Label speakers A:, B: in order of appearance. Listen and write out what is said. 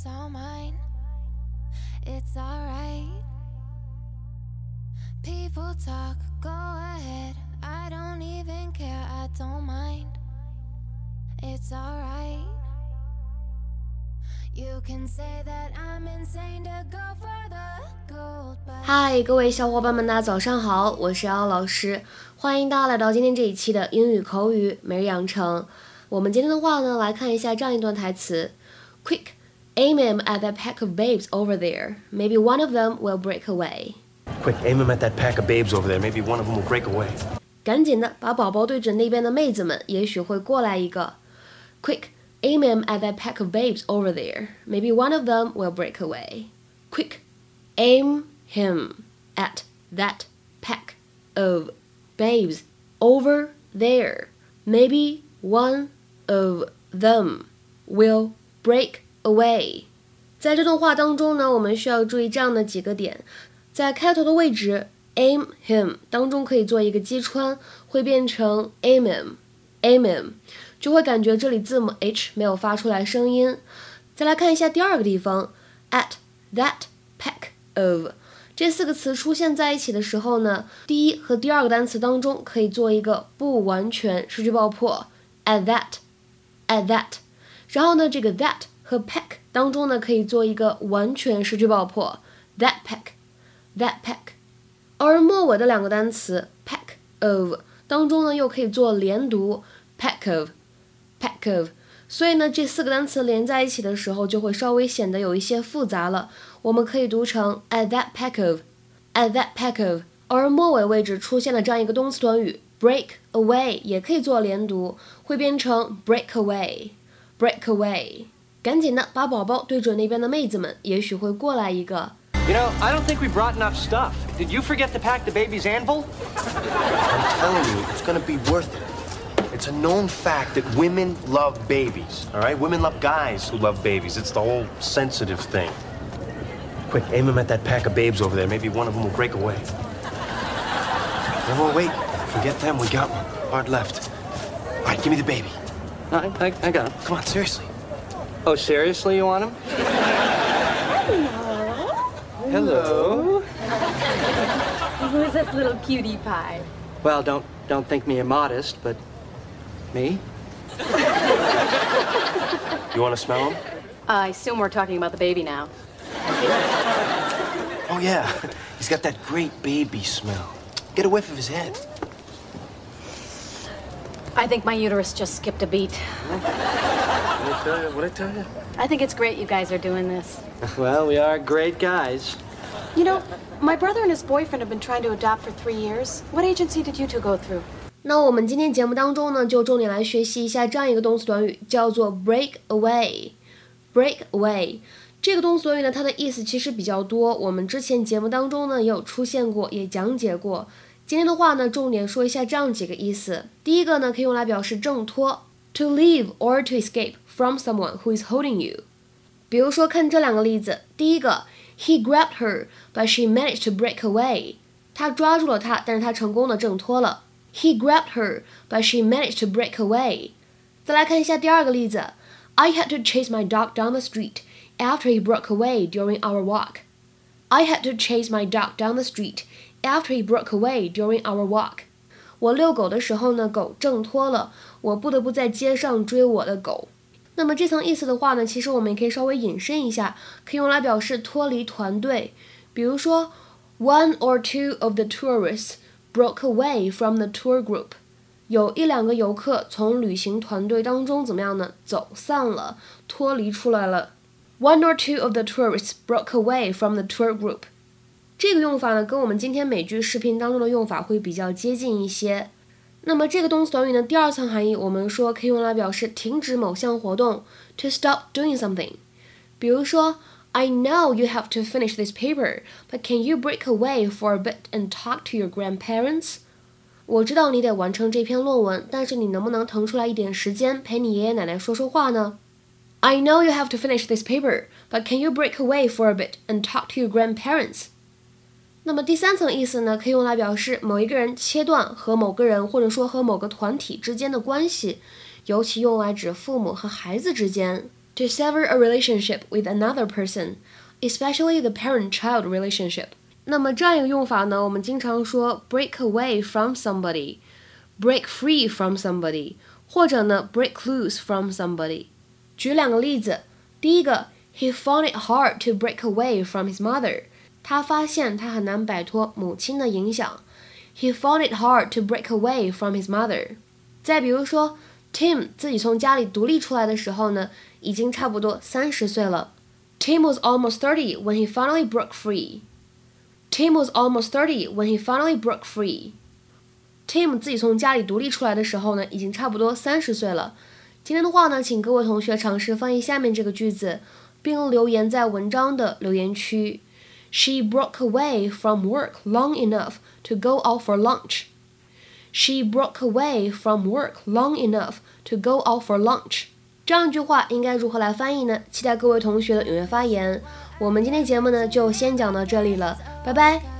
A: it's all mine. It's alright. People talk, go ahead. I don't even care, I don't mind. It's alright. You can say that I'm insane to go for the gold, but
B: 嗨，各位小伙伴们，大家早上好，我是姚老师，欢迎大家来到今天这一期的英语口语每日养成。我们今天的话呢，来看一下这样一段台词：Quick, aim him at that pack of babes over there. Maybe one of them will break away.
C: Quick, aim him at that pack of babes over there. Maybe one of them will break away.
B: 赶紧的把宝宝对准那边的妹子们，也许会过来一个。Quick, aim him at that pack of babes over there. Maybe one of them will break away. Quick, aim him at that pack of babes over there. Maybe one of them will break away. 在这段话当中呢，我们需要注意这样的几个点，在开头的位置 aim him 当中可以做一个击穿，会变成 aim him，aim him，就会感觉这里字母 h 没有发出来声音。再来看一下第二个地方，at that pack of 这四个词出现在一起的时候呢，第一和第二个单词当中可以做一个不完全失去爆破，at that，at that，然后呢，这个 that 和 pack 当中呢可以做一个完全失去爆破，that pack，that pack。而末尾的两个单词 pack of 当中呢，又可以做连读 pack of，pack of。所以呢，这四个单词连在一起的时候，就会稍微显得有一些复杂了。我们可以读成 at that pack of，at that pack of。而末尾位置出现了这样一个动词短语 break away，也可以做连读，会变成 break away，break away。赶紧的把宝宝对准那边的妹子们，也许会过来一个。
C: You know, I don't think we brought enough stuff. Did you forget to pack the baby's anvil?
D: I'm telling you, it's gonna be worth it. It's a known fact that women love babies, all right? Women love guys who love babies. It's the whole sensitive thing.
C: Quick, aim him at that pack of babes over there. Maybe one of them will break away.
D: No, no, wait. Forget them. We got one. Hard left. All right, give me the baby.
E: I, I, I got him.
D: Come on, seriously.
E: Oh, seriously, you want him? Hello. Hello.
F: Who's this little cutie pie?
E: Well, don't don't think me immodest, but me.
C: You want to smell him?
F: Uh, I assume we're talking about the baby now.
D: Oh, yeah. He's got that great baby smell. Get a whiff of his head.
F: I think my uterus just skipped a beat.
D: What I tell you? What I tell you?
F: I think it's great you guys are doing this.
E: Well, we are great guys.
F: You know, my brother and his boyfriend have been trying to adopt for three years. What agency did you two go through?
B: 那我们今天节目当中呢，就重点来学习一下这样一个动词短语，叫做 break away。break away 这个动词短语呢，它的意思其实比较多，我们之前节目当中呢也有出现过，也讲解过。 今天的话呢，重点说一下这样几个意思。第一个呢，可以用来表示挣脱，to leave or to escape from someone who is holding you。比如说，看这两个例子，第一个，He grabbed her, but she managed to break away。他抓住了她，但是他成功的挣脱了。He grabbed her, but she managed to break away。再来看一下第二个例子，I had to chase my dog down the street after he broke away during our walk. I had to chase my dog down the street after he broke away during our walk. 我遛狗的时候呢，狗挣脱了，我不得不在街上追我的狗。那么这层意思的话呢，其实我们也可以稍微引申一下，可以用来表示脱离团队。比如说，One or two of the tourists broke away from the tour group。有一两个游客从旅行团队当中怎么样呢？走散了，脱离出来了。One or two of the tourists broke away from the tour group。这个用法呢，跟我们今天美剧视频当中的用法会比较接近一些。那么这个动词短语呢，第二层含义我们说可以用来表示停止某项活动，to stop doing something。比如说，I know you have to finish this paper, but can you break away for a bit and talk to your grandparents？我知道你得完成这篇论文，但是你能不能腾出来一点时间陪你爷爷奶奶说说话呢 ？I know you have to finish this paper, but can you break away for a bit and talk to your grandparents？那么第三层意思呢，可以用来表示某一个人切断和某个人或者说和某个团体之间的关系，尤其用来指父母和孩子之间。 to sever a relationship with another person, especially the parent-child relationship。那么这样一个用法呢，我们经常说 break away from somebody, break free from somebody，或者呢 break loose from somebody。 举两个例子，第一个，He found it hard to break away from his mother。他发现他很难摆脱母亲的影响。He found it hard to break away from his mother。再比如说，Tim 自己从家里独立出来的时候呢，已经差不多三十岁了。Tim was almost thirty when he finally broke free. Tim was almost thirty when he finally broke free. Tim 自己从家里独立出来的时候呢，已经差不多三十岁了。 今天的话呢，请各位同学尝试翻译下面这个句子，并留言在文章的留言区。She broke away from work long enough to go out for lunch. She broke away from work long enough to go out for lunch. 这样一句话应该如何来翻译呢？期待各位同学的踊跃发言。我们今天节目呢就先讲到这里了，拜拜。